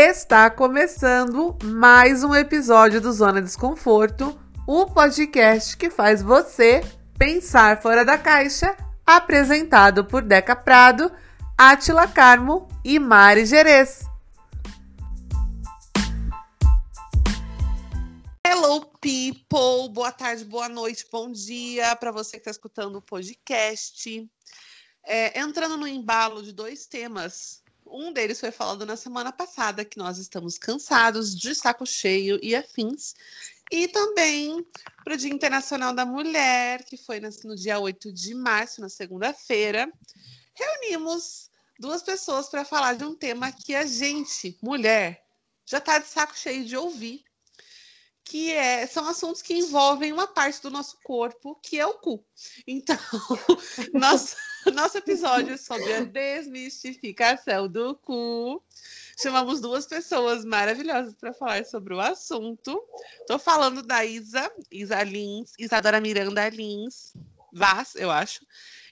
Está começando mais um episódio do Zona Desconforto, o podcast que faz você pensar fora da caixa, apresentado por Deca Prado, Atila Carmo e Mari Gerês. Hello, people! Boa tarde, boa noite, bom dia para você que está escutando o podcast. É, entrando no embalo de dois temas um deles foi falado na semana passada, que nós estamos cansados, de saco cheio e afins. E também para o Dia Internacional da Mulher, que foi no dia 8 de março, na segunda-feira, reunimos duas pessoas para falar de um tema que a gente, mulher, já está de saco cheio de ouvir, que é, são assuntos que envolvem uma parte do nosso corpo, que é o cu. Então, nosso, nosso episódio sobre a desmistificação do cu. Chamamos duas pessoas maravilhosas para falar sobre o assunto. Estou falando da Isa, Isa Lins, Isadora Miranda Lins, Vaz, eu acho.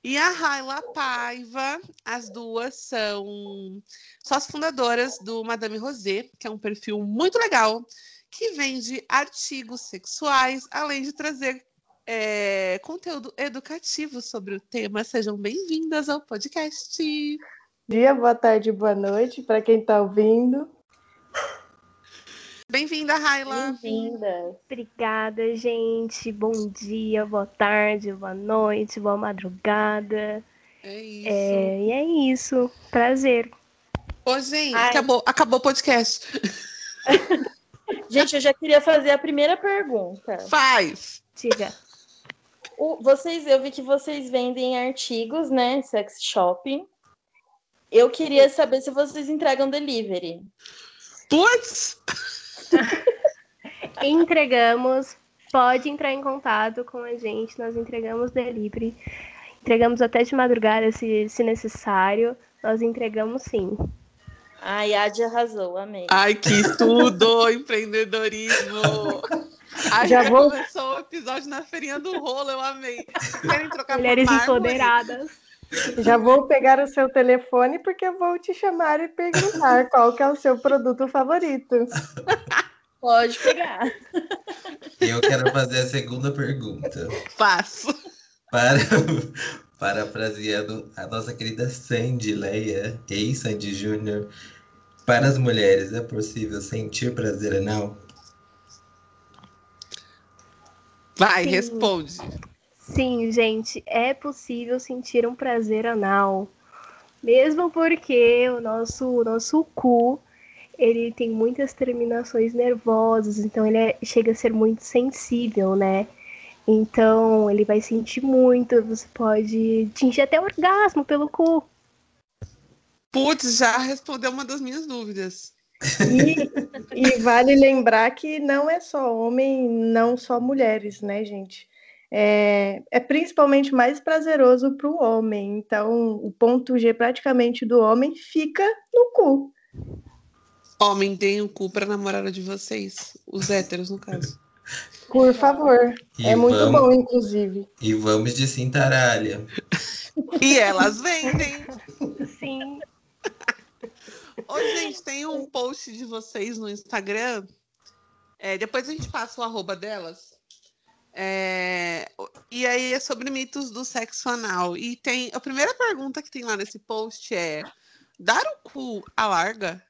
E a Raila Paiva, as duas são sócias fundadoras do Madame Rosé, que é um perfil muito legal que vende artigos sexuais, além de trazer é, conteúdo educativo sobre o tema. Sejam bem-vindas ao podcast. Dia, boa tarde, boa noite para quem está ouvindo. Bem-vinda, Raila. Bem-vinda. Obrigada, gente. Bom dia, boa tarde, boa noite, boa madrugada. É isso. É, e é isso. Prazer. Ô, gente, acabou, acabou o podcast. Gente, eu já queria fazer a primeira pergunta. Faz! Diga. O, vocês, eu vi que vocês vendem artigos, né? Sex shopping. Eu queria saber se vocês entregam delivery. Putz! entregamos. Pode entrar em contato com a gente. Nós entregamos delivery. Entregamos até de madrugada, se, se necessário. Nós entregamos sim. Ai, Adi arrasou, amei. Ai, que tudo! empreendedorismo! Ai, Já já vou- começou o episódio na feirinha do rolo, eu amei. Querem trocar Mulheres empoderadas. Já vou pegar o seu telefone porque eu vou te chamar e perguntar qual que é o seu produto favorito. Pode pegar. Eu quero fazer a segunda pergunta. Faço. Para, parafraseando a nossa querida Sandy Leia, ex-Sandy Júnior, para as mulheres é possível sentir prazer anal? Vai, Sim. responde. Sim, gente, é possível sentir um prazer anal. Mesmo porque o nosso, o nosso cu, ele tem muitas terminações nervosas, então ele é- chega a ser muito sensível, né? Então ele vai sentir muito, você pode atingir até orgasmo pelo cu. Putz, já respondeu uma das minhas dúvidas. E, e vale lembrar que não é só homem, não só mulheres, né, gente? É, é principalmente mais prazeroso para o homem. Então, o ponto G praticamente do homem fica no cu. Homem, deem o cu pra namorada de vocês. Os héteros, no caso. Por favor. E é muito vamos, bom, inclusive. E vamos de cintaralha. E elas vendem. Sim. Ô, gente, tem um post de vocês no Instagram. É, depois a gente passa o arroba delas. É, e aí é sobre mitos do sexo anal. E tem. A primeira pergunta que tem lá nesse post é: dar o cu alarga?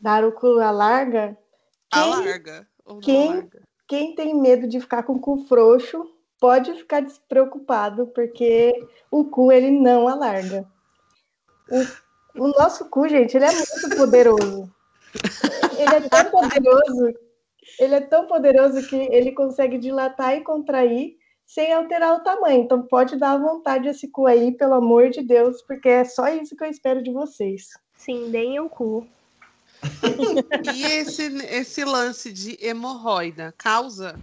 Dar o cu. Quem- Alarga. Não quem- alarga? Quem tem medo de ficar com o cu frouxo pode ficar despreocupado, porque o cu ele não alarga. O, o nosso cu, gente, ele é muito poderoso. Ele é tão poderoso, ele é tão poderoso que ele consegue dilatar e contrair sem alterar o tamanho. Então pode dar à vontade esse cu aí, pelo amor de Deus, porque é só isso que eu espero de vocês. Sim, deem o cu. E esse, esse lance de hemorroida causa?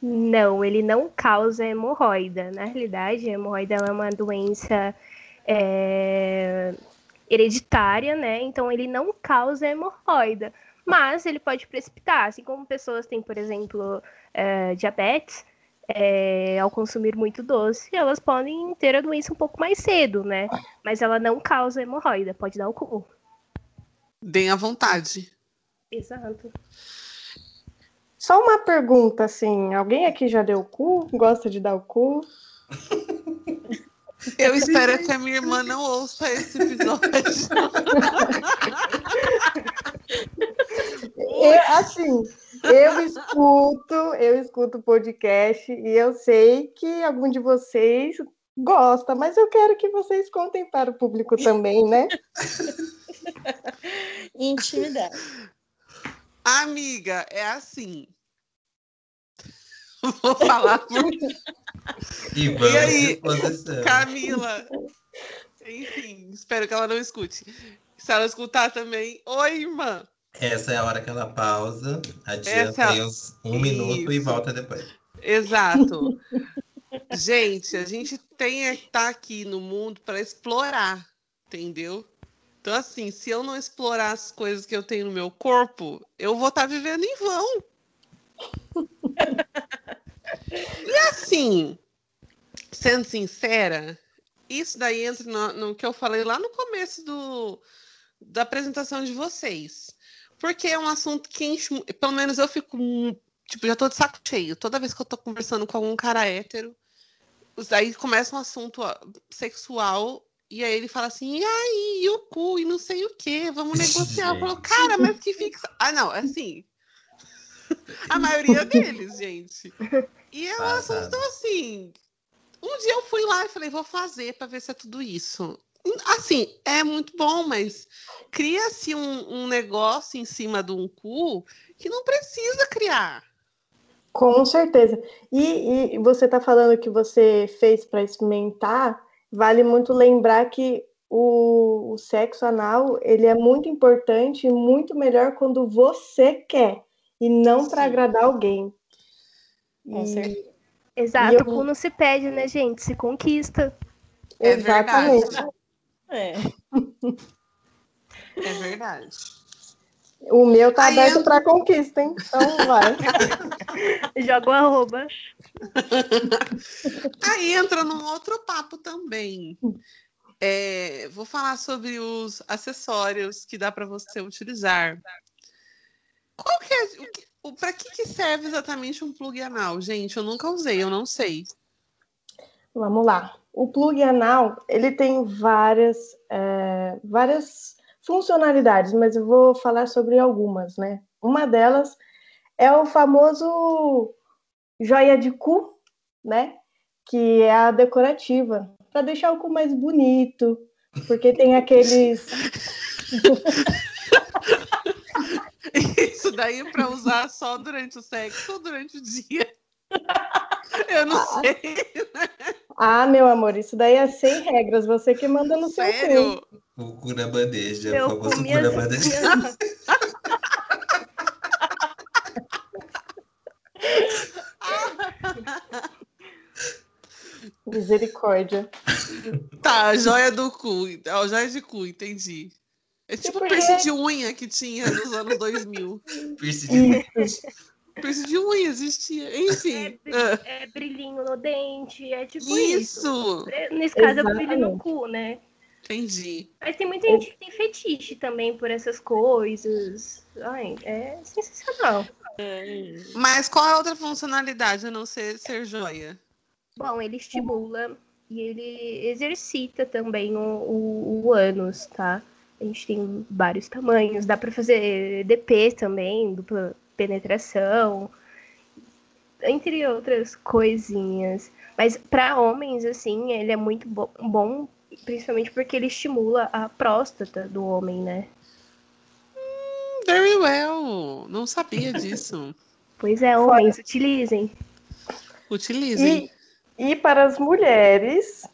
Não, ele não causa hemorroida. Na realidade, a hemorroida ela é uma doença é, hereditária, né? Então ele não causa hemorroida. Mas ele pode precipitar, assim como pessoas têm, por exemplo, é, diabetes, é, ao consumir muito doce, elas podem ter a doença um pouco mais cedo, né? Mas ela não causa hemorroida, pode dar o cu. Deem à vontade. Exato. Só uma pergunta, assim, alguém aqui já deu cu? Gosta de dar o cu? Eu espero que a minha irmã não ouça esse episódio. Eu, assim, eu escuto, eu escuto podcast e eu sei que algum de vocês gosta, mas eu quero que vocês contem para o público também, né? Intimidade. Amiga, é assim. Vou falar por E vamos aí. Camila. Enfim, espero que ela não escute. Se ela escutar também, oi, irmã. Essa é a hora que ela pausa, Essa adianta é a- aí uns um minuto e Isso. volta depois. Exato. gente, a gente tem que estar aqui no mundo para explorar, entendeu? Então, assim, se eu não explorar as coisas que eu tenho no meu corpo, eu vou estar vivendo em vão. e assim, sendo sincera, isso daí entra no, no que eu falei lá no começo do, da apresentação de vocês. Porque é um assunto que enche, pelo menos eu fico Tipo, já tô de saco cheio. Toda vez que eu tô conversando com algum cara hétero, os- aí começa um assunto sexual, e aí ele fala assim, e aí, e o cu, e não sei o quê, vamos negociar. Eu falo, cara, mas que fixa. Ah, não, assim. A maioria deles, gente. E é um Passado. assunto assim. Um dia eu fui lá e falei, vou fazer pra ver se é tudo isso. Assim, é muito bom, mas cria-se um, um negócio em cima de um cu que não precisa criar. Com certeza. E, e você está falando que você fez para experimentar, vale muito lembrar que o, o sexo anal ele é muito importante e muito melhor quando você quer e não para agradar alguém. Com E- certeza. Exato, E eu- o cu não se pede, né, gente? Se conquista. É Exatamente. verdade. É. É verdade. O meu tá Aí aberto eu- para conquista, hein? Então vai. Joga o arroba. Aí entra num outro papo também. É, vou falar sobre os acessórios que dá para você utilizar. Qual que é, o que- o, para que, que serve exatamente um plug anal, gente? Eu nunca usei, eu não sei. Vamos lá. O plug anal, ele tem várias, é, várias funcionalidades, mas eu vou falar sobre algumas, né? Uma delas é o famoso joia de cu, né? Que é a decorativa, para deixar o cu mais bonito, porque tem aqueles daí é para usar só durante o sexo ou durante o dia? Eu não sei. Ah, meu amor, isso daí é sem regras, você que manda no seu cu. Sério? O cu na bandeja, Eu o famoso comi cu na as bandeja. Misericórdia. Tá, joia do cu. Ó, joia de cu, entendi. É tipo porque- piercing de unha que tinha nos anos 2000. Piercing de- Isso. Piercing de unha existia. Enfim. É, ah, É brilhinho no dente, é tipo isso. Isso! Nesse caso, é brilho no cu, né? Entendi. Mas tem muita gente que tem fetiche também por essas coisas. Ai, é sensacional. Mas qual é a outra funcionalidade a não ser ser joia? Bom, ele estimula e ele exercita também o, o, o ânus, tá? A gente tem vários tamanhos, dá pra fazer DP também, dupla penetração, entre outras coisinhas. Mas para homens, assim, ele é muito bo- bom, principalmente porque ele estimula a próstata do homem, né? Very well. Não sabia disso. Pois é, homens, utilizem. Utilizem. E, e para as mulheres,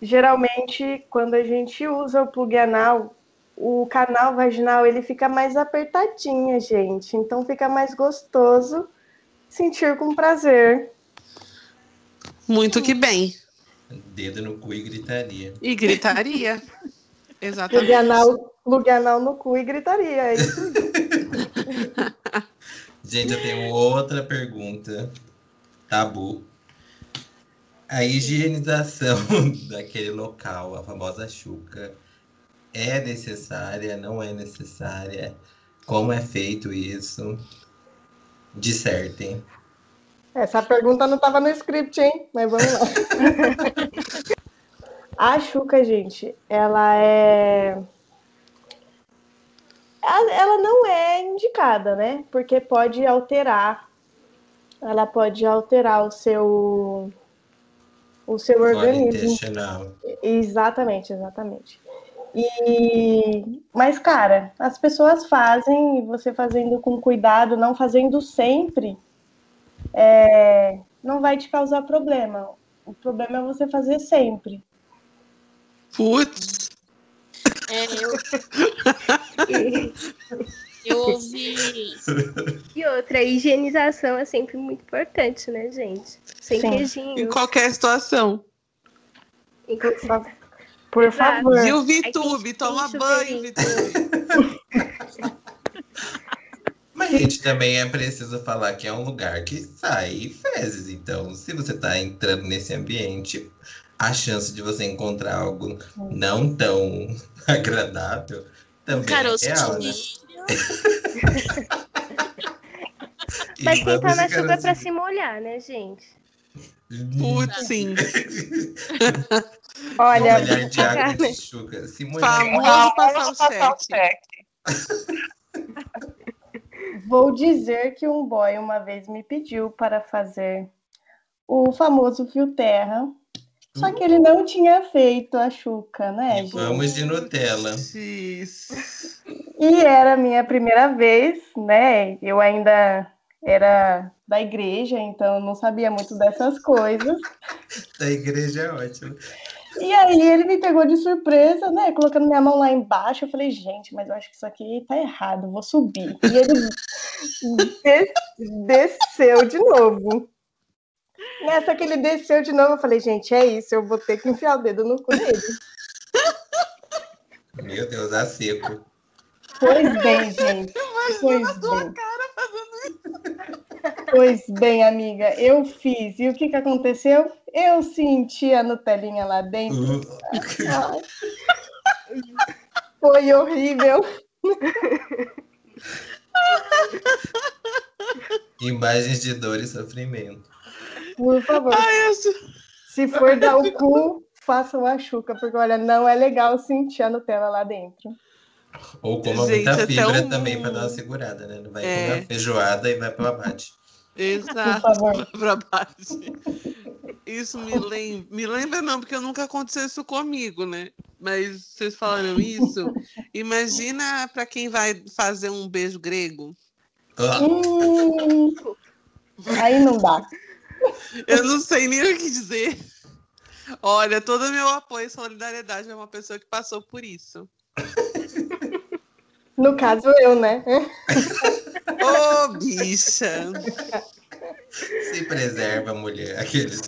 geralmente, quando a gente usa o plug anal, o canal vaginal ele fica mais apertadinho, gente. Então fica mais gostoso sentir com prazer. Muito que bem. Dedo no cu e gritaria. E gritaria. Exatamente. anal, plug anal no cu e gritaria. É isso. Gente, eu tenho outra pergunta. Tabu. A higienização daquele local, a famosa chuca, É necessária? Não é necessária? Como é feito isso? Dissertem. Essa pergunta não estava no script, hein? Mas vamos lá. A Xuca, gente, ela é. Ela não é indicada, né? Porque pode alterar. Ela pode alterar o seu. O seu Flora organismo. Exatamente, exatamente. E mas cara, as pessoas fazem e você fazendo com cuidado, não fazendo sempre, é, não vai te causar problema. O problema é você fazer sempre. Putz, É, eu, eu ouvi. E outra, a higienização é sempre muito importante, né, gente? Sem Sim. em queijinho. qualquer situação. em- Por Exato. favor. E o tem toma banho, Vitube. Mas, gente, também é preciso falar que é um lugar que sai fezes. Então, se você tá entrando nesse ambiente, a chance de você encontrar algo não tão agradável também Caroço é real, de né? Mas quem tá na chuva é pra se molhar, né, gente? Putz, sim. Olha, Molhar de água de chuca. Famoso passar o cheque. vou dizer que um boy uma vez me pediu para fazer o famoso fio terra, só que ele não tinha feito a chuca, né, E gente? vamos de Nutella. E era a minha primeira vez, né? Eu ainda era da igreja, então não sabia muito dessas coisas. Da igreja é ótimo. E aí ele me pegou de surpresa, né? Colocando minha mão lá embaixo. Eu falei, gente, mas eu acho que isso aqui tá errado, vou subir. E ele des- desceu de novo. Nessa que ele desceu de novo, eu falei, gente, é isso, eu vou ter que enfiar o dedo no cu dele. Meu Deus, a seco. Pois bem, gente. Pois bem. Pois bem, amiga, eu fiz. E o que, que aconteceu? Eu senti a Nutelinha lá dentro. Uh, Ai. Foi horrível. Imagens de dor e sofrimento. Por favor, Ai, se for dar o cu, façam a chuca, porque olha, não é legal sentir a Nutella lá dentro. Ou coma Gente, muita fibra um- também para dar uma segurada, né? Não vai É. comer feijoada e vai pro abate. Exato. pra baixo. Isso me lembra, me lembra não, porque nunca aconteceu isso comigo, né? Mas vocês falaram isso, imagina para quem vai fazer um beijo grego. Ah, Hum, aí não dá. Eu não sei nem o que dizer. Olha, todo meu apoio e solidariedade é uma pessoa que passou por isso. No caso, eu, né? Ô, bicha! se preserva, mulher. Aqueles.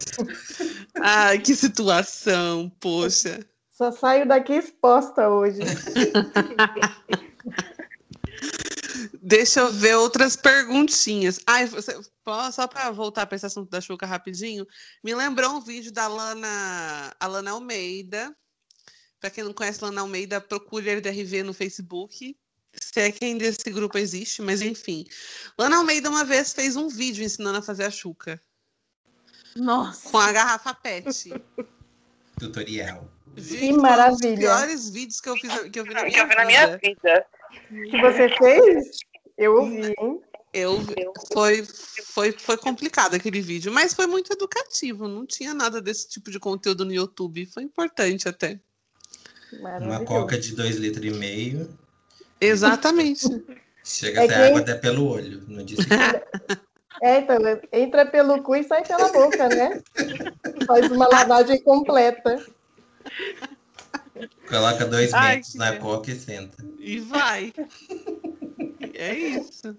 Ai, que situação, poxa. Só saio daqui exposta hoje. Deixa eu ver outras perguntinhas. Ai, você, só para voltar para esse assunto da Xuca rapidinho, me lembrou um vídeo da Lana, a Lana Almeida. Para quem não conhece Lana Almeida, procure LDRV no Facebook. Se é que ainda esse grupo existe, mas enfim. Lana Almeida uma vez fez um vídeo ensinando a fazer a Xuca Nossa. com a garrafa PET. Tutorial. Gente, Que foi um dos maravilha. piores vídeos que eu fiz que eu vi na minha, eu vi na minha vida. que você fez? Eu ouvi, hein? Eu foi, foi, foi complicado aquele vídeo, mas foi muito educativo. Não tinha nada desse tipo de conteúdo no YouTube. Foi importante até. Uma coca de 2 litros e meio. Exatamente. Chega É até que- água até pelo olho. Não disse É, então, entra pelo cu e sai pela boca, né? Faz uma lavagem completa. Coloca dois Ai, metros na coca e senta. e vai. É isso.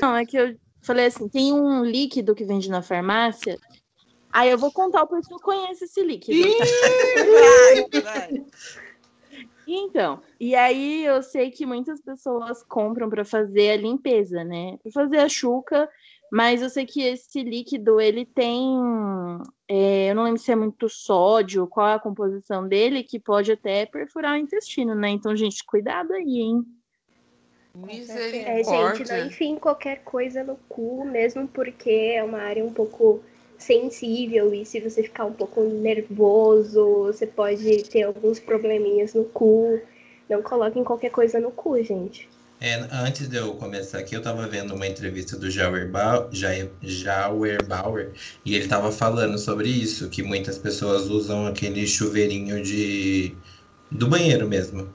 Não, é que eu falei assim: tem um líquido que vende na farmácia. Aí eu vou contar o porquê eu conheço esse líquido. Ih, vai, vai. Então, e aí eu sei que muitas pessoas compram para fazer a limpeza, né? Para fazer a chuca, Mas eu sei que esse líquido, ele tem. é, eu não lembro se é muito sódio, qual é a composição dele, que pode até perfurar o intestino, né? Então, gente, cuidado aí, hein? É, gente, Misericórdia. não enfim qualquer coisa no cu, mesmo porque é uma área um pouco sensível e se você ficar um pouco nervoso, você pode ter alguns probleminhas no cu. Não coloquem qualquer coisa no cu, gente. É, antes de eu começar aqui, eu tava vendo uma entrevista do Jauer Bau- Jair- Jauer Bauer e ele tava falando sobre isso, que muitas pessoas usam aquele chuveirinho de do banheiro mesmo.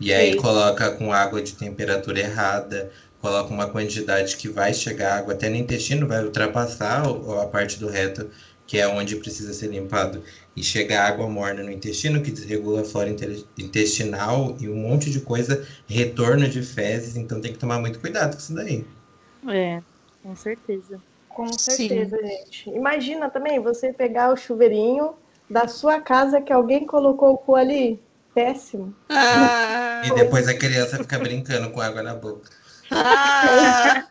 E aí Sim. coloca com água de temperatura errada, coloca uma quantidade que vai chegar água até no intestino, vai ultrapassar a parte do reto, que é onde precisa ser limpado, e chega água morna no intestino, que desregula a flora inte- intestinal e um monte de coisa retorno de fezes, então tem que tomar muito cuidado com isso daí. É, com certeza. Com Sim. certeza, gente. Imagina também você pegar o chuveirinho da sua casa que alguém colocou o cu ali. Péssimo. Ah, E depois a criança fica brincando com água na boca. Ah.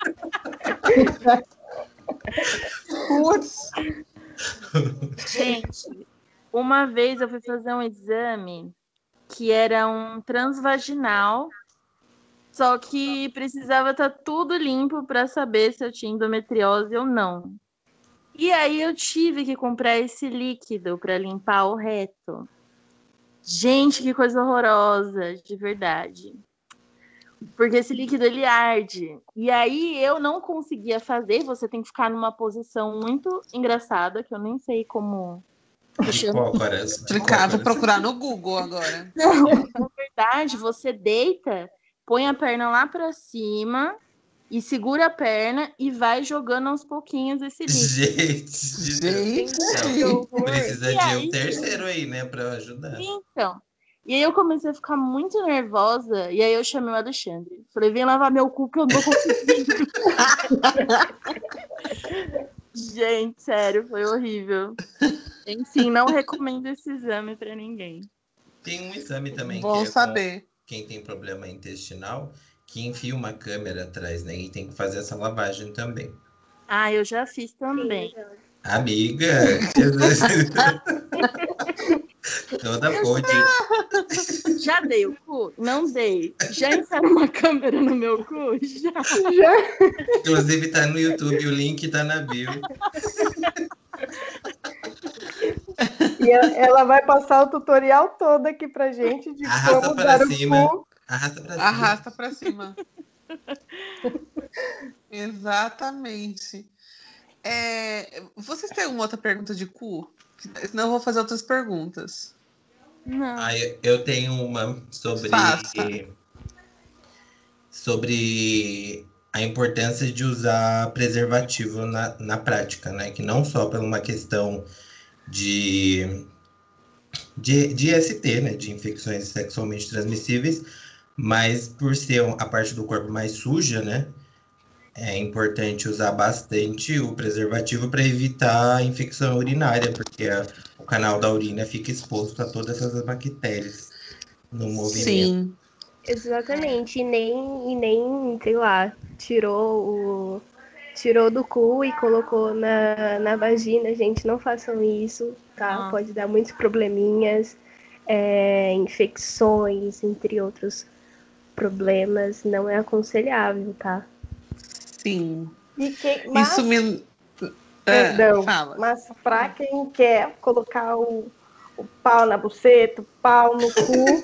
Putz. Gente, uma vez eu fui fazer um exame que era um transvaginal, só que precisava estar tudo limpo para saber se eu tinha endometriose ou não. E aí eu tive que comprar esse líquido para limpar o reto. Gente, que coisa horrorosa, de verdade. Porque esse líquido ele arde. E aí eu não conseguia fazer, você tem que ficar numa posição muito engraçada, que eu nem sei como de Explicar, vou procurar no Google agora. Não, na verdade, você deita, põe a perna lá pra cima e segura a perna e vai jogando aos pouquinhos esse líquido. Gente, Gente. não, precisa E de aí? um terceiro aí, né, pra ajudar. Então, e aí eu comecei a ficar muito nervosa e aí eu chamei o Alexandre. Falei, vem lavar meu cu que eu não conseguindo. Gente, sério, foi horrível. Enfim, não recomendo esse exame pra ninguém. Tem um exame também Bom que é com saber. quem tem problema intestinal, que enfia uma câmera atrás, né, e tem que fazer essa lavagem também. Ah, eu já fiz também. Amiga, toda pode. Já dei o cu? Não dei. Já enfiaram uma câmera no meu cu? Já. Inclusive tá no YouTube, o link tá na bio. E ela vai passar o tutorial todo aqui pra gente de Arrasta como para dar o cima. cu. Arrasta pra cima. Arrasta pra cima. Exatamente. É, vocês têm alguma outra pergunta de cu? Senão eu vou fazer outras perguntas. Não. Ah, eu- eu tenho uma sobre Faça. sobre a importância de usar preservativo na, na prática, né? Que não só por uma questão de, de, de ST, né? De infecções sexualmente transmissíveis, mas por ser a parte do corpo mais suja, né? É importante usar bastante o preservativo para evitar a infecção urinária, porque a- o canal da urina fica exposto a todas essas bactérias no movimento. Sim. Exatamente, e nem, e nem, sei lá, tirou o. Tirou do cu e colocou na, na vagina, gente, não façam isso, tá? Ah. Pode dar muitos probleminhas, é, infecções, entre outros problemas, não é aconselhável, tá? Sim. E que, mas, Isso me. Perdão. Ah, fala. mas pra quem quer colocar o, o pau na buceta, o pau no cu,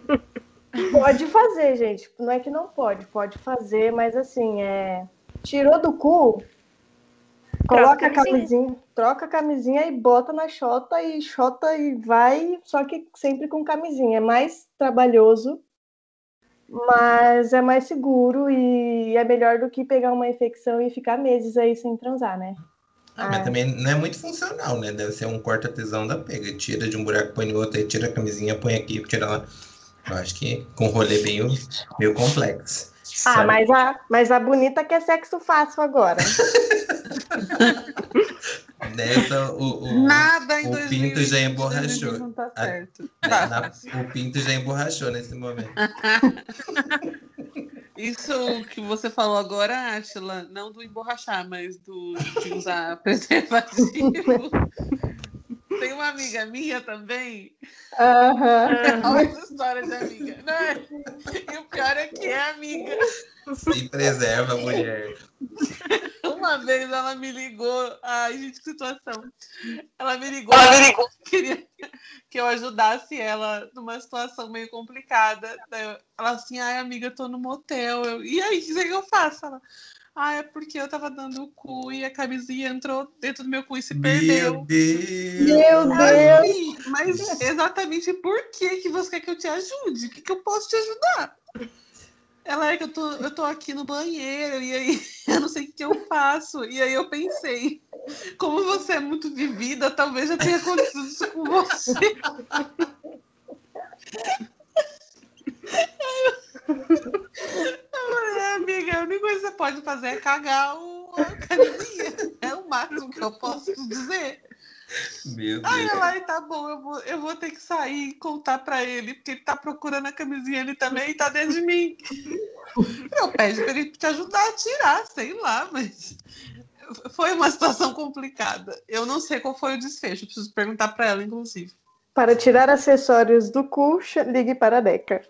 pode fazer, gente. Não é que não pode, pode fazer, mas assim, é. Tirou do cu, coloca a a camisinha, troca a camisinha e bota na chota e chota e vai, só que sempre com camisinha. É mais trabalhoso, mas é mais seguro e é melhor do que pegar uma infecção e ficar meses aí sem transar, né? Ah, mas Ah. também não é muito funcional, né? Deve ser um corta-tesão da pega. Tira de um buraco, põe no outro, aí tira a camisinha, põe aqui, tira lá. Eu acho que com rolê meio, meio complexo. Ah, Sabe? mas a, mas a bonita quer sexo fácil agora. Nessa, o, o, Nada em o 2020, pinto já emborrachou. Não tá certo. né, na- o pinto já emborrachou nesse momento. Isso que você falou agora, Atila, não do emborrachar, mas do de usar preservativo. Tem uma amiga minha também. Aham. Olha essa história de amiga. Né? E o pior é que é amiga. Se preserva, mulher. Uma vez ela me ligou. Ai, gente, que situação. Ela me ligou. Ela me ligou. Queria que eu ajudasse ela numa situação meio complicada. Ela assim, ai, amiga, eu tô no motel. Eu, e aí, o que que eu faço? Ela, ah, é porque eu tava dando o cu e a camisinha entrou dentro do meu cu e se perdeu. Meu Deus! Meu Deus. Assim, mas exatamente por que, que você quer que eu te ajude? O que, que eu posso te ajudar? Ela é que eu tô, eu tô aqui no banheiro e aí eu não sei o que eu faço. E aí eu pensei, como você é muito vivida, talvez já tenha acontecido isso com você. Eu falei, "É, amiga, a única coisa que você pode fazer é cagar o, a camisinha. É o máximo que eu posso te dizer. Meu Aí Deus. ela, "Ai, tá bom, eu vou, eu vou ter que sair e contar pra ele, porque ele tá procurando a camisinha ele também e tá dentro de mim. Eu pedi pra ele te ajudar a tirar, sei lá, mas foi uma situação complicada. Eu não sei qual foi o desfecho, preciso perguntar pra ela, inclusive. Para tirar acessórios do cu, ligue para a Deca.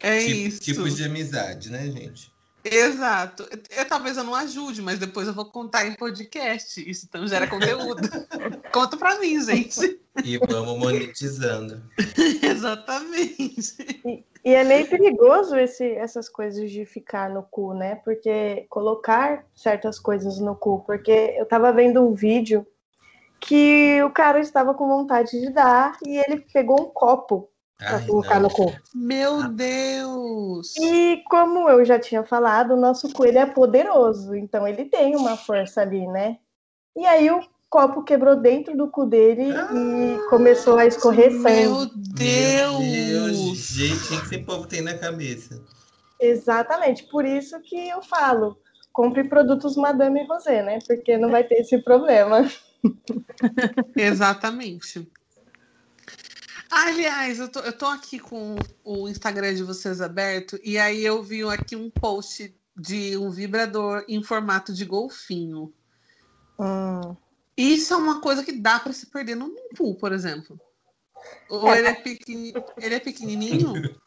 É Tipo- isso. Tipos de amizade, né, gente? Exato. Eu, talvez eu não ajude, mas depois eu vou contar em podcast. Isso então gera conteúdo. Conta pra mim, gente. E vamos monetizando. Exatamente. E é meio perigoso esse, essas coisas de ficar no cu, né? Porque colocar certas coisas no cu. Porque eu tava vendo um vídeo que o cara estava com vontade de dar e ele pegou um copo pra Ai, colocar não. no cu. Meu Deus! E como eu já tinha falado, o nosso cu ele é poderoso, então ele tem uma força ali, né? E aí o copo quebrou dentro do cu dele e começou a escorrer sangue. Meu Meu Deus! Deus, gente, o que esse povo tem na cabeça? Exatamente, por isso que eu falo, compre produtos Madame Rosé, né? Porque não vai ter esse problema. Exatamente. Aliás, eu tô, eu tô aqui com o Instagram de vocês aberto e aí eu vi aqui um post de um vibrador em formato de golfinho. Hum. Isso é uma coisa que dá para se perder no pool, por exemplo. Ou ele é, pequeni... ele é pequenininho?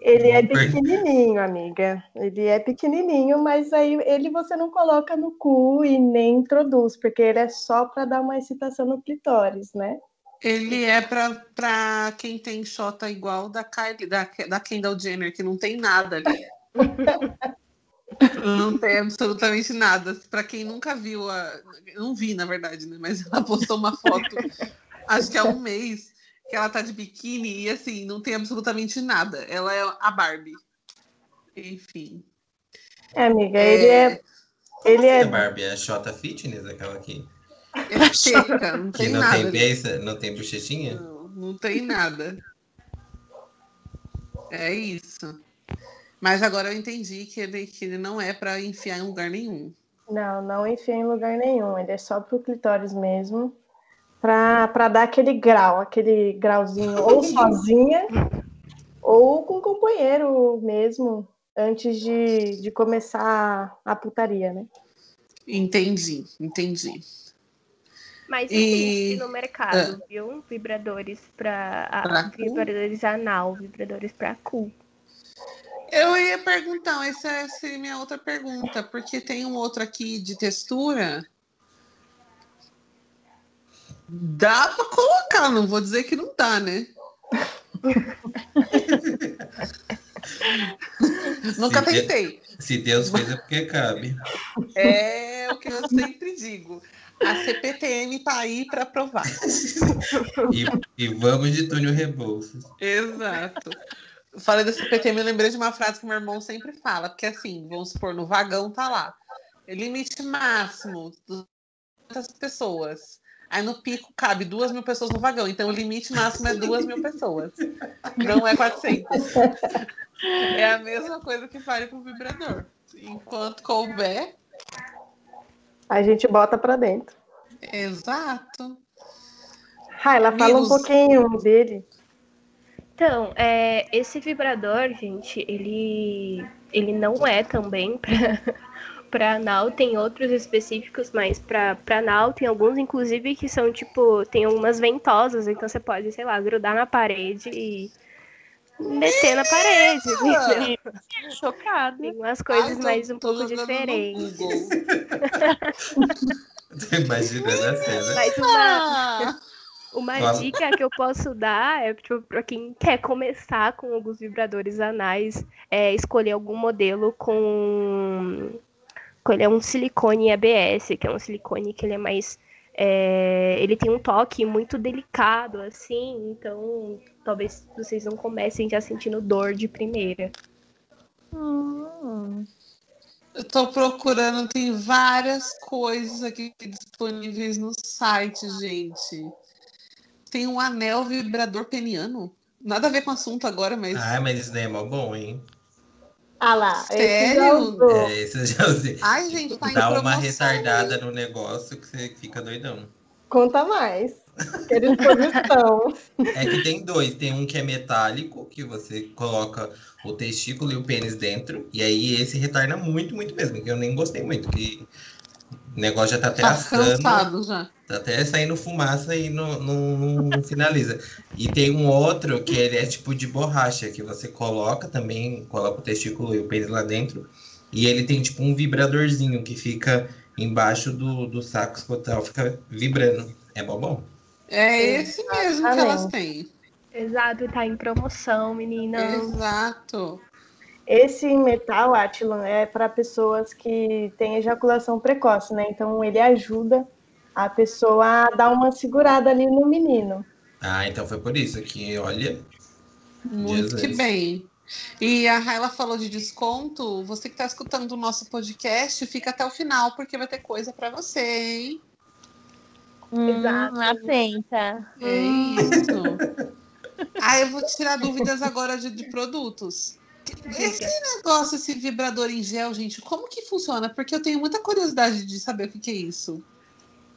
Ele é pequenininho, amiga. Ele é pequenininho, mas aí ele você não coloca no cu e nem introduz, porque ele é só para dar uma excitação no clitóris, né? Ele é pra, pra quem tem xota igual da Kylie, da, da Kendall Jenner, que não tem nada ali. Não tem absolutamente nada. Pra quem nunca viu a. Não vi, na verdade, né? Mas ela postou uma foto, acho que há um mês, que ela tá de biquíni e assim, não tem absolutamente nada. Ela é a Barbie. Enfim. É, amiga, ele é. Ele É é. Barbie, é Xota Fitness, aquela aqui. É seca, não Que tem não nada. tem peça, não tem bochechinha? Não, não tem nada. É isso. Mas agora eu entendi que ele, que ele não é pra enfiar em lugar nenhum. Não, não enfia em lugar nenhum. Ele é só pro clitóris mesmo. Pra, pra dar aquele grau, aquele grauzinho, ou sozinha, ou com o companheiro mesmo, antes de, de começar a putaria, né? Entendi, entendi. Mas E- existe no mercado, viu? Vibradores para cu? vibradores anal, vibradores para cu. Eu ia perguntar, essa é- seria minha outra pergunta, porque tem um outro aqui de textura. Dá pra colocar, não vou dizer que não dá, né? Nunca Se tentei. Se Deus fez é porque cabe. É o que eu sempre digo. A CPTM tá aí para provar. E, e vamos de Túnio Rebouças. Exato. Falei da CPTM, eu lembrei de uma frase que meu irmão sempre fala, porque assim, vamos supor, no vagão tá lá. Limite máximo, 200 pessoas. Aí no pico cabe duas mil pessoas no vagão, então o limite máximo é duas mil pessoas. Não é 400. É a mesma coisa que vale pro vibrador. Enquanto couber, A gente bota pra dentro. exato. Raila, fala um pouquinho dele. Então, é, esse vibrador, gente, ele ele não é também para para anal tem outros específicos, mas para anal tem alguns, inclusive, que são tipo, tem algumas ventosas, então você pode, sei lá, grudar na parede e meter na parede. entendeu? Chocada. Tem umas coisas Ai, tô- mais um pouco diferentes. Imaginando a cena. Mas uma, Ah, uma Fala. dica que eu posso dar é tipo, para quem quer começar com alguns vibradores anais, é escolher algum modelo com escolher um silicone ABS, que é um silicone que ele é mais é, ele tem um toque muito delicado, assim, então talvez vocês não comecem já sentindo dor de primeira. Hum. eu tô procurando, tem várias coisas aqui disponíveis no site, gente. Tem um anel vibrador peniano. Nada a ver com o assunto agora, mas. Ah, mas isso daí é mó bom, hein? Ah lá, esse já Sério? usou. É, isso eu já usei. Ai, gente, tá em Dá uma retardada no negócio que você fica doidão. Conta mais. Quero disposição. É que tem dois. Tem um que é metálico, que você coloca o testículo e o pênis dentro. E aí esse retarda muito, muito mesmo. Que eu nem gostei muito. Que o negócio já tá até Tá assando. cansado já. Tá até saindo fumaça e não, não, não finaliza. E tem um outro que ele é tipo de borracha, que você coloca também, coloca o testículo e o pênis lá dentro. E ele tem tipo um vibradorzinho que fica embaixo do, do saco escotal, fica vibrando. É bom bom? É esse mesmo que elas Exatamente. têm. Exato, tá em promoção, meninas. Exato. Esse metal, Atlan, é para pessoas que têm ejaculação precoce, né? Então ele ajuda a pessoa a dar uma segurada ali no menino. Ah, então foi por isso que, olha. Muito Jesus. que bem. E a Raila falou de desconto. Você que está escutando o nosso podcast, fica até o final, porque vai ter coisa para você, hein? Exato. Hum, atenta. É isso. ah, eu vou tirar dúvidas agora de, de produtos. Esse negócio, esse vibrador em gel, gente, como que funciona? Porque eu tenho muita curiosidade de saber o que, que é isso.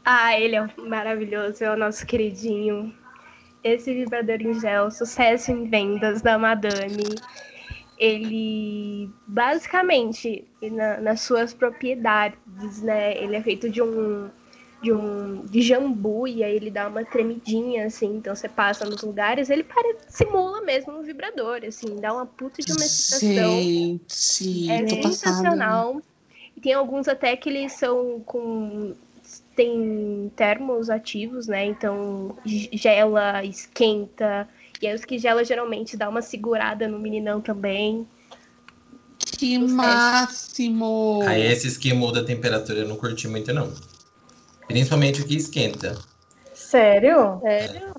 Ah, ele é maravilhoso, é o nosso queridinho. Esse vibrador em gel, sucesso em vendas da Madame. Ele, basicamente, na- nas suas propriedades, né? Ele é feito de um de um de jambu e aí ele dá uma tremidinha assim, então você passa nos lugares, ele pare, simula mesmo um vibrador, assim, dá uma puta de uma excitação. Gente, É tô passada. sensacional. E tem alguns até que eles são com. Tem termos ativos, né? Então gela, esquenta. E aí os que gela geralmente dá uma segurada no meninão também. Que máximo! Aí esses que mudam a temperatura eu não curti muito, não. Principalmente o que esquenta. Sério? Sério?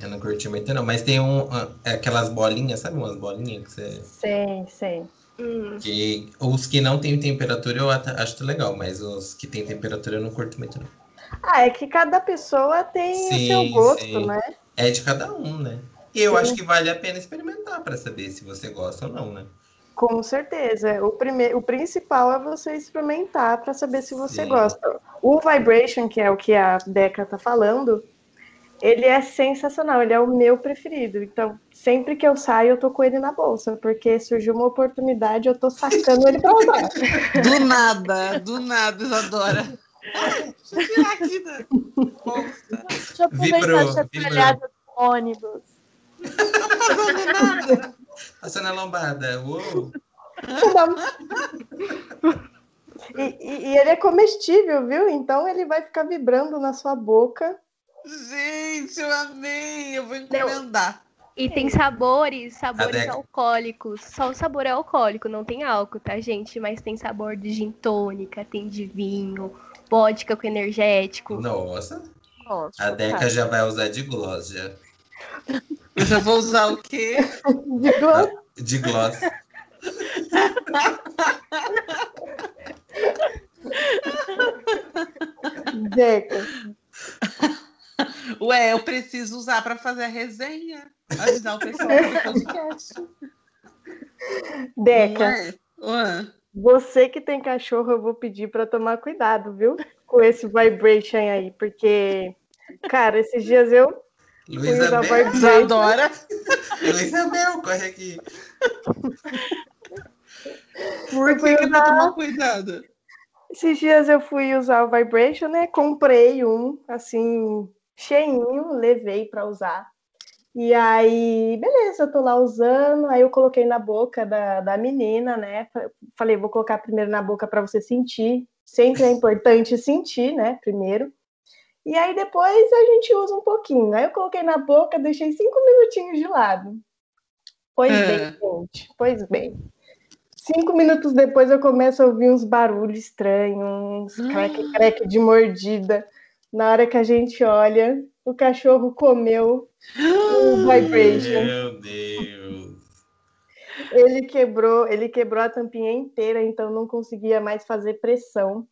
Eu não curti muito, não. Mas tem um, ah, aquelas bolinhas, sabe umas bolinhas que você. Sei. Hum, Que, os que não têm temperatura eu até acho legal, mas os que têm temperatura eu não curto muito, não. Ah, é que cada pessoa tem o Sim, seu gosto, sim. né? É de cada um, né? E eu Sim. acho que vale a pena experimentar pra saber se você gosta ou não, né? Com certeza. O, prime... o principal é você experimentar para saber se você Sim. gosta. O Vibration, que é o que a Deca tá falando, ele é sensacional, ele é o meu preferido. Então, sempre que eu saio, eu tô com ele na bolsa, porque surgiu uma oportunidade, eu tô sacando ele pra usar. Do nada, do nada, Isadora. Deixa eu tirar aqui da bolsa. Deixa eu aproveitar essa do ônibus. Não fazendo nada. Passando a lombada, uou! E, e- e ele é comestível, viu? Então ele vai ficar vibrando na sua boca. Gente, eu amei. Eu vou encomendar. E tem sabores, sabores alcoólicos. Só o sabor é alcoólico, não tem álcool, tá, gente? Mas tem sabor de gin tônica, tem de vinho, vodka com energético. Nossa, Nossa, a Deca cara. já vai usar de gloss, já. Eu já vou usar o quê? Digo, De gloss. Deca, Ué, eu preciso usar para fazer a resenha. Avisar o pessoal do podcast. Deca, é? Ué. você que tem cachorro, eu vou pedir para tomar cuidado, viu? Com esse vibration aí, porque, cara, esses dias eu Luísa usar Bel. Isadora. Luísa Bel, corre aqui. Por que, que não tomou cuidado? Esses dias eu fui usar o Vibration, né? Comprei um, assim, cheinho, levei para usar. E aí, beleza, eu tô lá usando. Aí eu coloquei na boca da, da menina, né? Fa- Falei, vou colocar primeiro na boca para você sentir. Sempre é importante sentir, né? Primeiro. E aí depois a gente usa um pouquinho. Aí eu coloquei na boca, deixei cinco minutinhos de lado. Pois É. bem, gente. Pois bem. Cinco minutos depois eu começo a ouvir uns barulhos estranhos, uns crack-crack de mordida. Na hora que a gente olha, o cachorro comeu o vibration. Meu Deus. Ele quebrou, ele quebrou a tampinha inteira, então não conseguia mais fazer pressão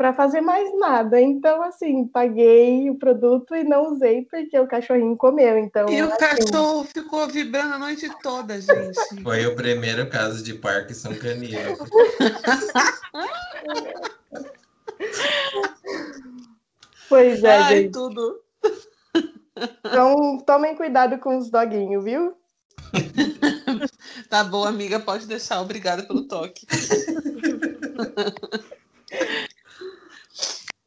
para fazer mais nada. Então, assim, paguei o produto e não usei porque o cachorrinho comeu. Então, E o assim, cachorro ficou vibrando a noite toda, gente. Foi o primeiro caso de Parkinson canino. pois é, Ai, gente. tudo. Então, tomem cuidado com os doguinhos, viu? Tá bom, amiga, pode deixar. Obrigada pelo toque.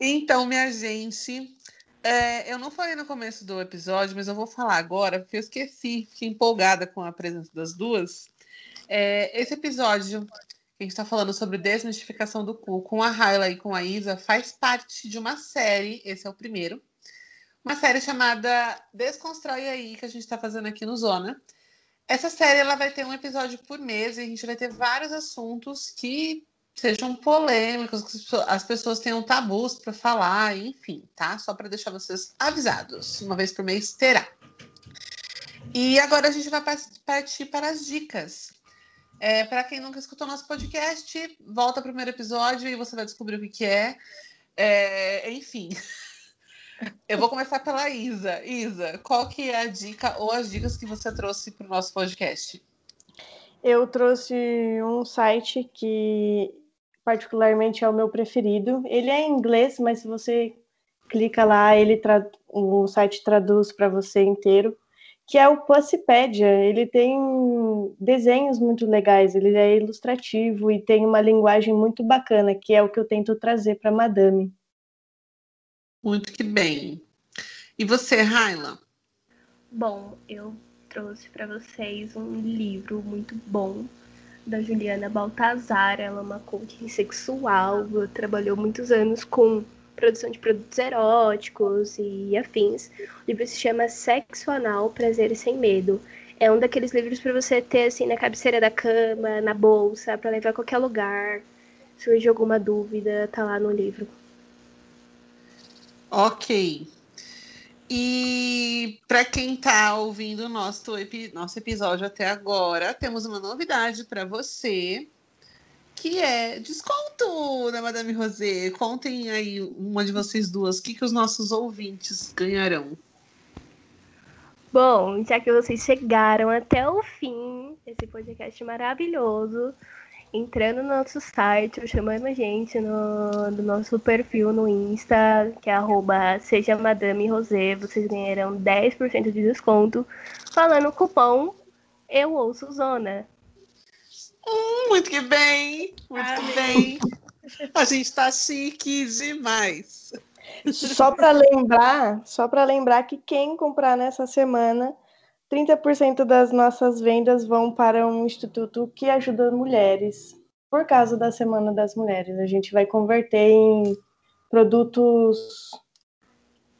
então, minha gente, é, eu não falei no começo do episódio, mas eu vou falar agora, porque eu esqueci, fiquei empolgada com a presença das duas. É, esse episódio que a gente está falando sobre desmistificação do cu com a Hayla e com a Isa faz parte de uma série, esse é o primeiro, uma série chamada Desconstrói Aí, que a gente está fazendo aqui no Zona. Essa série ela vai ter um episódio por mês e a gente vai ter vários assuntos que sejam polêmicos, que as pessoas- as pessoas tenham tabus para falar, enfim, tá? Só para deixar vocês avisados. Uma vez por mês terá. E agora a gente vai pa- partir para as dicas. É, para quem nunca escutou nosso podcast, volta ao primeiro episódio e você vai descobrir o que, que é. É, Enfim. Eu vou começar pela Isa. Isa, qual que é a dica ou as dicas que você trouxe para o nosso podcast? Eu trouxe um site que particularmente é o meu preferido. Ele é em inglês, mas se você clica lá, ele tra- o site traduz para você inteiro, que é o Pussypedia. Ele tem desenhos muito legais, ele é ilustrativo e tem uma linguagem muito bacana, que é o que eu tento trazer para Madame. Muito que bem. E você, Raila? Bom, eu trouxe para vocês um livro muito bom da Juliana Baltazar. Ela é uma coaching sexual, trabalhou muitos anos com produção de produtos eróticos e afins. O livro se chama Sexo Anal, Prazer Sem Medo. É um daqueles livros para você ter assim na cabeceira da cama, na bolsa, para levar a qualquer lugar. Surge alguma dúvida, tá lá no livro. Ok. E para quem está ouvindo nosso, nosso episódio até agora, temos uma novidade para você, que é desconto da Madame Rosé. Contem aí, uma de vocês duas, o que, que os nossos ouvintes ganharão. Bom, já que vocês chegaram até o fim desse podcast maravilhoso, entrando no nosso site ou chamando a gente no, no nosso perfil no Insta, que é arroba seja Madame Rosé, vocês ganharão 10% de desconto falando o cupom Eu Ouço Zona. Hum, muito que bem, muito que bem. A gente está chique demais. Só para lembrar, só para lembrar que quem comprar nessa semana, 30% das nossas vendas vão para um instituto que ajuda mulheres. Por causa da Semana das Mulheres, a gente vai converter em produtos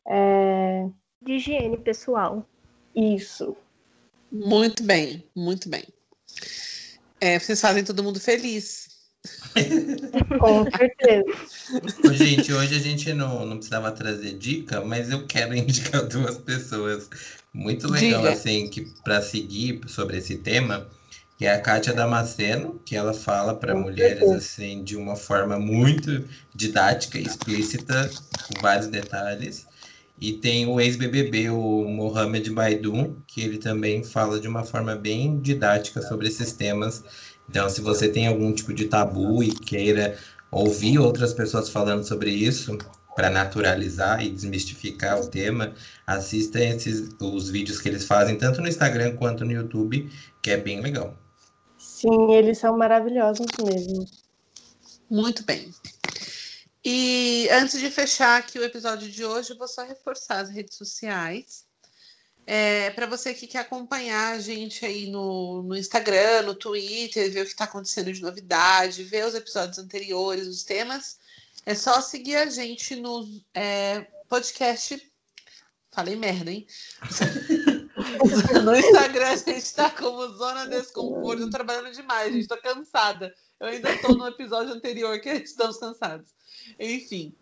é, De higiene pessoal. isso. Muito bem, muito bem. É, vocês fazem todo mundo feliz. Com certeza. Ô, gente, hoje a gente não, não precisava trazer dica, mas eu quero indicar duas pessoas muito legal, Diga. assim, que para seguir sobre esse tema, que é a Kátia Damasceno, que ela fala para mulheres, assim, de uma forma muito didática, explícita, com vários detalhes. E tem o ex-BBB, o Mohamed Baidun, que ele também fala de uma forma bem didática sobre esses temas. Então, se você tem algum tipo de tabu e queira ouvir outras pessoas falando sobre isso, para naturalizar e desmistificar o tema, assista esses, os vídeos que eles fazem, tanto no Instagram quanto no YouTube, que é bem legal. Sim, eles são maravilhosos mesmo. Muito bem. E antes de fechar aqui o episódio de hoje, eu vou só reforçar as redes sociais. É, para você que quer acompanhar a gente aí no, no Instagram, no Twitter, ver o que está acontecendo de novidade, ver os episódios anteriores, os temas, é só seguir a gente no é, podcast. Falei merda, hein? no Instagram a gente está como Zona Desconforto. Tô trabalhando demais, gente. Tô cansada. Eu ainda estou no episódio anterior que estamos cansados. Enfim.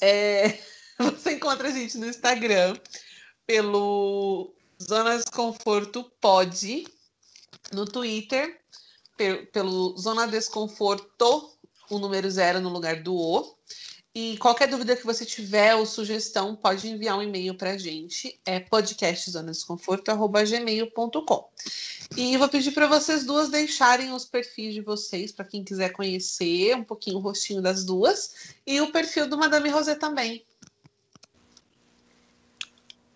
É, você encontra a gente no Instagram pelo Zona Desconforto Pod, no Twitter, pelo Zona Desconforto, o número zero no lugar do O. E qualquer dúvida que você tiver ou sugestão, pode enviar um e-mail para a gente, é podcastzonadesconforto.gmail.com. E vou pedir para vocês duas deixarem os perfis de vocês, para quem quiser conhecer um pouquinho o rostinho das duas, e o perfil do Madame Rosé também.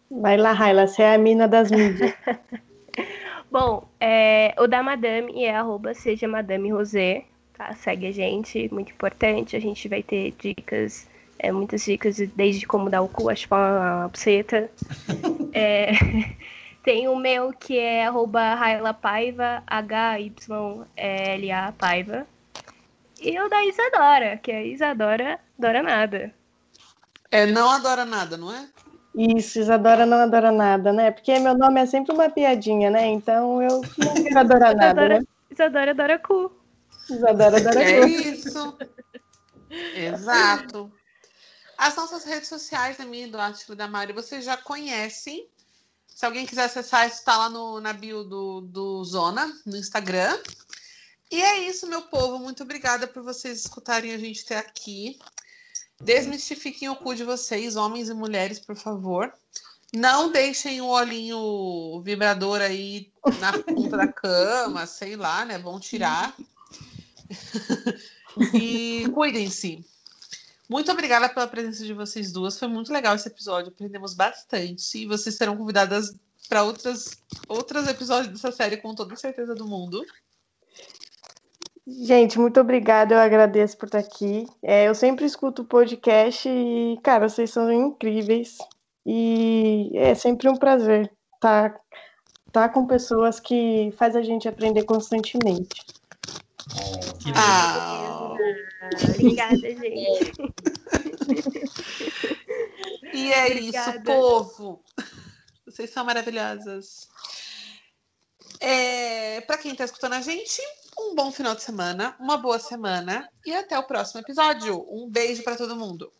Vai lá, Raila, você é a mina das mídias. Bom, é, o da Madame é arroba seja Madame Rosé, tá? Segue a gente, muito importante. A gente vai ter dicas, é, muitas dicas, desde como dar o cu a chupar uma buceta. é, tem o meu que é arroba Raila Paiva, H-Y-L-A Paiva. E o da Isadora, que é Isadora Dora Nada. É, não adora nada, não é? Isso, Isadora não adora nada, né? Porque meu nome é sempre uma piadinha, né? Então eu não quero adorar nada. Isadora, né? Isadora adora cu. Isadora É isso. Exato. As nossas redes sociais, da minha e do Átila da Mari, vocês já conhecem. Se alguém quiser acessar, isso está lá no, na bio do, do Zona, no Instagram. E é isso, meu povo. Muito obrigada por vocês escutarem a gente até aqui. Desmistifiquem o cu de vocês, homens e mulheres, por favor. Não deixem o olhinho vibrador aí na ponta da cama, sei lá, né? Vão tirar. e cuidem-se. Muito obrigada pela presença de vocês duas. Foi muito legal esse episódio. Aprendemos bastante. E vocês serão convidadas para outras outros episódios dessa série, com toda certeza do mundo. Gente, muito obrigada. Eu agradeço por estar aqui. É, eu sempre escuto o podcast e, cara, vocês são incríveis. E é sempre um prazer estar tá com pessoas que faz a gente aprender constantemente. Oh, que Ah, Obrigada, gente. e é Obrigada. isso, povo. Vocês são maravilhosas. É, para quem está escutando a gente, um bom final de semana, uma boa semana e até o próximo episódio. Um beijo para todo mundo.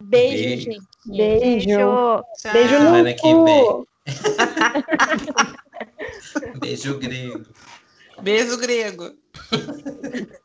Beijo, Beijo. gente. Beijo. Beijo. Tchau. Beijo no Semana que cu. vem. Beijo grego. Beijo grego.